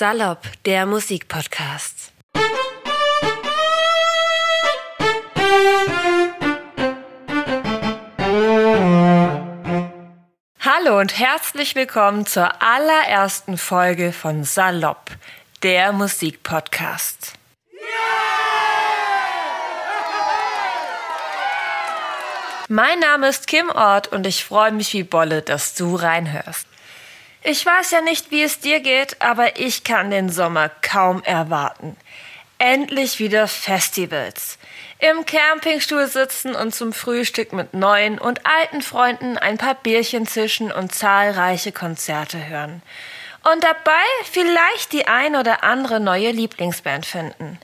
Salopp, der Musikpodcast. Hallo und herzlich willkommen zur allerersten Folge von Salopp, der Musikpodcast. Mein Name ist Kim Ort und ich freue mich wie Bolle, dass du reinhörst. Ich weiß ja nicht, wie es dir geht, aber ich kann den Sommer kaum erwarten. Endlich wieder Festivals. Im Campingstuhl sitzen und zum Frühstück mit neuen und alten Freunden ein paar Bierchen zischen und zahlreiche Konzerte hören. Und dabei vielleicht die ein oder andere neue Lieblingsband finden.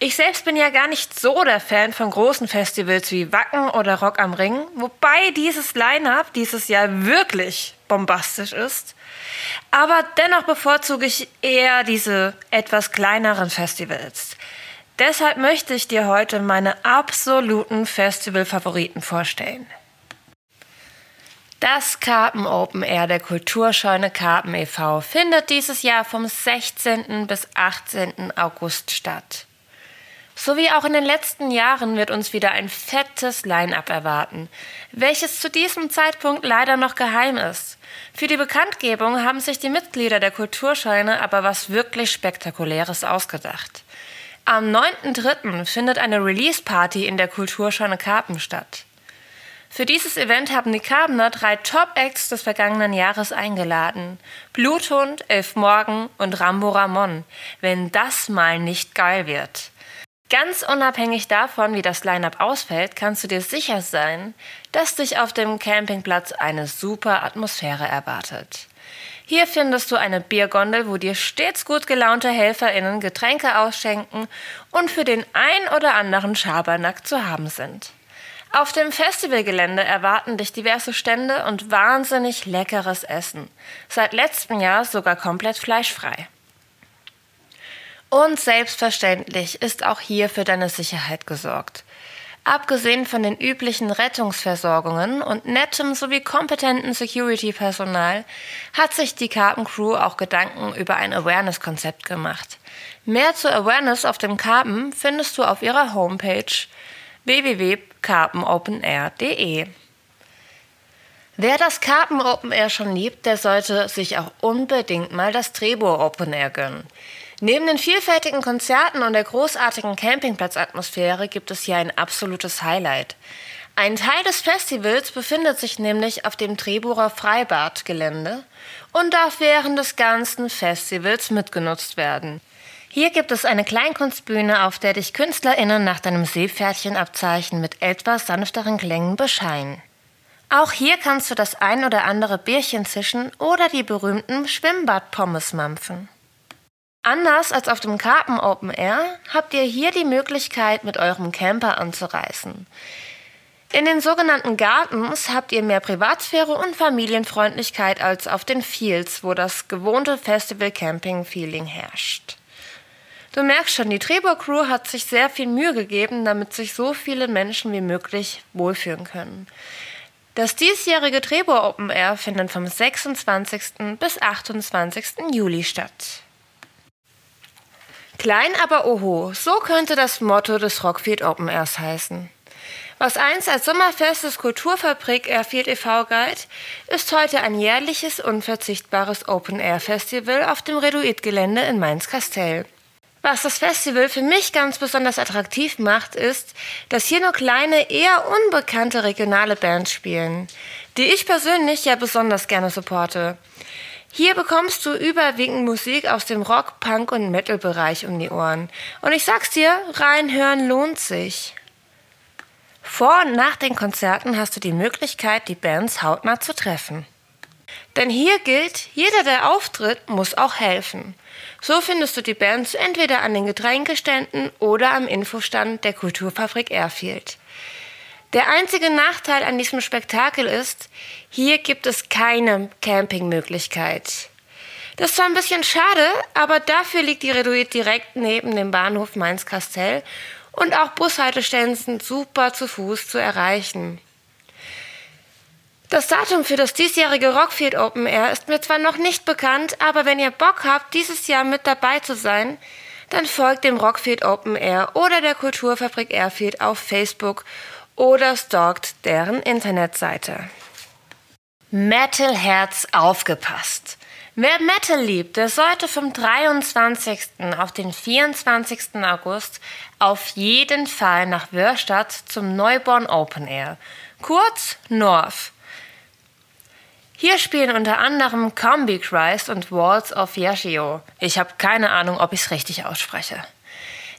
Ich selbst bin ja gar nicht so der Fan von großen Festivals wie Wacken oder Rock am Ring, wobei dieses Line-up dieses Jahr wirklich bombastisch ist. Aber dennoch bevorzuge ich eher diese etwas kleineren Festivals. Deshalb möchte ich dir heute meine absoluten Festival-Favoriten vorstellen. Das Karpen Open Air der Kulturscheune Karpen e.V. findet dieses Jahr vom 16. bis 18. August statt. So wie auch in den letzten Jahren wird uns wieder ein fettes Line-up erwarten, welches zu diesem Zeitpunkt leider noch geheim ist. Für die Bekanntgebung haben sich die Mitglieder der Kulturscheine aber was wirklich Spektakuläres ausgedacht. Am 9.3. findet eine Release-Party in der Kulturscheune Karpen statt. Für dieses Event haben die Karbener drei Top-Acts des vergangenen Jahres eingeladen. Bluthund, Elf Morgen und Rambo Ramon. Wenn das mal nicht geil wird. Ganz unabhängig davon, wie das Line-up ausfällt, kannst du dir sicher sein, dass dich auf dem Campingplatz eine super Atmosphäre erwartet. Hier findest du eine Biergondel, wo dir stets gut gelaunte HelferInnen Getränke ausschenken und für den ein oder anderen Schabernack zu haben sind. Auf dem Festivalgelände erwarten dich diverse Stände und wahnsinnig leckeres Essen. Seit letztem Jahr sogar komplett fleischfrei. Und selbstverständlich ist auch hier für deine Sicherheit gesorgt. Abgesehen von den üblichen Rettungsversorgungen und nettem sowie kompetenten Security-Personal hat sich die Karpencrew auch Gedanken über ein Awareness-Konzept gemacht. Mehr zur Awareness auf dem Karpen findest du auf ihrer Homepage www.karpenopenair.de. Wer das Karpen Open Air schon liebt, der sollte sich auch unbedingt mal das Trebur Open Air gönnen. Neben den vielfältigen Konzerten und der großartigen Campingplatzatmosphäre gibt es hier ein absolutes Highlight. Ein Teil des Festivals befindet sich nämlich auf dem Treburer Freibadgelände und darf während des ganzen Festivals mitgenutzt werden. Hier gibt es eine Kleinkunstbühne, auf der dich KünstlerInnen nach deinem Seepferdchenabzeichen mit etwas sanfteren Klängen bescheinen. Auch hier kannst du das ein oder andere Bierchen zischen oder die berühmten Schwimmbadpommes mampfen. Anders als auf dem Karpen Open Air habt ihr hier die Möglichkeit, mit eurem Camper anzureisen. In den sogenannten Gardens habt ihr mehr Privatsphäre und Familienfreundlichkeit als auf den Fields, wo das gewohnte Festival-Camping-Feeling herrscht. Du merkst schon, die Trebor Crew hat sich sehr viel Mühe gegeben, damit sich so viele Menschen wie möglich wohlfühlen können. Das diesjährige Trebor Open Air findet vom 26. bis 28. Juli statt. Klein aber oho, so könnte das Motto des Rockfield Open Airs heißen. Was einst als Sommerfest des Kulturfabrik Airfield e.V. galt, ist heute ein jährliches, unverzichtbares Open-Air-Festival auf dem Reduit-Gelände in Mainz-Kastell. Was das Festival für mich ganz besonders attraktiv macht, ist, dass hier nur kleine, eher unbekannte regionale Bands spielen, die ich persönlich ja besonders gerne supporte. Hier bekommst du überwiegend Musik aus dem Rock, Punk und Metal-Bereich um die Ohren. Und ich sag's dir, reinhören lohnt sich. Vor und nach den Konzerten hast du die Möglichkeit, die Bands hautnah zu treffen. Denn hier gilt, jeder, der auftritt, muss auch helfen. So findest du die Bands entweder an den Getränkeständen oder am Infostand der Kulturfabrik Airfield. Der einzige Nachteil an diesem Spektakel ist, hier gibt es keine Campingmöglichkeit. Das ist zwar ein bisschen schade, aber dafür liegt die Reduit direkt neben dem Bahnhof Mainz-Kastell und auch Bushaltestellen sind super zu Fuß zu erreichen. Das Datum für das diesjährige Rockfield Open Air ist mir zwar noch nicht bekannt, aber wenn ihr Bock habt, dieses Jahr mit dabei zu sein, dann folgt dem Rockfield Open Air oder der Kulturfabrik Airfield auf Facebook oder stalkt deren Internetseite. Metalherz aufgepasst. Wer Metal liebt, der sollte vom 23. auf den 24. August auf jeden Fall nach Wörstadt zum Neuborn Open Air, kurz North. Hier spielen unter anderem Combi Christ und Walls of Yashio. Ich habe keine Ahnung, ob ich es richtig ausspreche.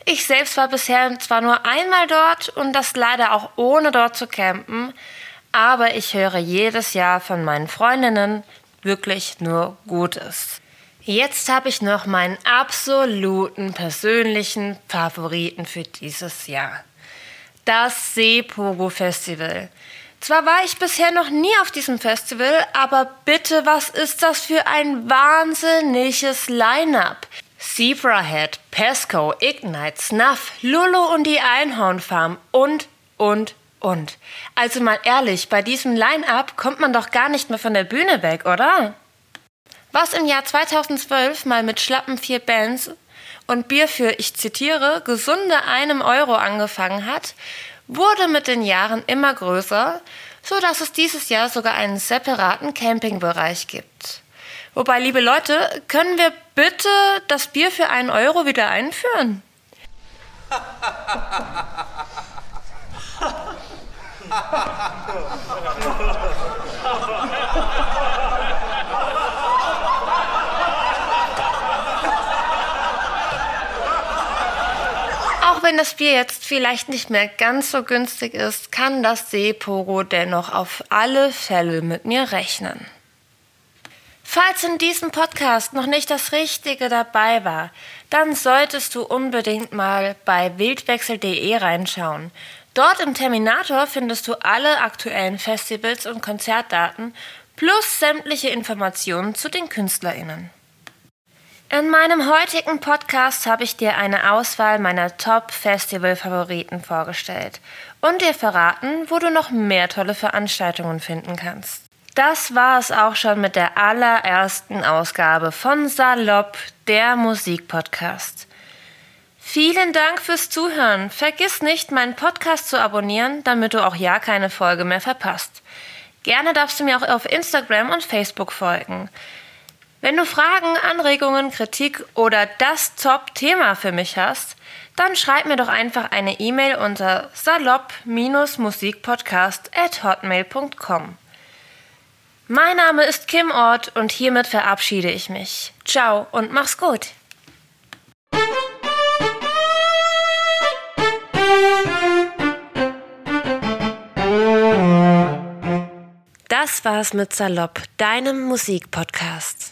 Ich selbst war bisher zwar nur einmal dort und das leider auch ohne dort zu campen, aber ich höre jedes Jahr von meinen Freundinnen wirklich nur Gutes. Jetzt habe ich noch meinen absoluten persönlichen Favoriten für dieses Jahr. Das Seepogo Festival. Zwar war ich bisher noch nie auf diesem Festival, aber bitte, was ist das für ein wahnsinniges Line-up? Zebrahead, Pesco, Ignite, Snuff, Lulu und die Einhornfarm und, und, und. Also mal ehrlich, bei diesem Line-up kommt man doch gar nicht mehr von der Bühne weg, oder? Was im Jahr 2012 mal mit schlappen vier Bands und Bier für, ich zitiere, gesunde einem Euro angefangen hat, wurde mit den Jahren immer größer, so dass es dieses Jahr sogar einen separaten Campingbereich gibt. Wobei, liebe Leute, können wir bitte das Bier für einen Euro wieder einführen? Auch wenn das Bier jetzt vielleicht nicht mehr ganz so günstig ist, kann das Seepogo dennoch auf alle Fälle mit mir rechnen. Falls in diesem Podcast noch nicht das Richtige dabei war, dann solltest du unbedingt mal bei wildwechsel.de reinschauen. Dort im Terminator findest du alle aktuellen Festivals und Konzertdaten plus sämtliche Informationen zu den KünstlerInnen. In meinem heutigen Podcast habe ich dir eine Auswahl meiner Top-Festival-Favoriten vorgestellt und dir verraten, wo du noch mehr tolle Veranstaltungen finden kannst. Das war es auch schon mit der allerersten Ausgabe von Salopp, der Musikpodcast. Vielen Dank fürs Zuhören. Vergiss nicht, meinen Podcast zu abonnieren, damit du auch ja keine Folge mehr verpasst. Gerne darfst du mir auch auf Instagram und Facebook folgen. Wenn du Fragen, Anregungen, Kritik oder das Top-Thema für mich hast, dann schreib mir doch einfach eine E-Mail unter salopp-musikpodcast at hotmail.com. Mein Name ist Kim Ort und hiermit verabschiede ich mich. Ciao und mach's gut. Das war's mit Salopp, deinem Musikpodcast.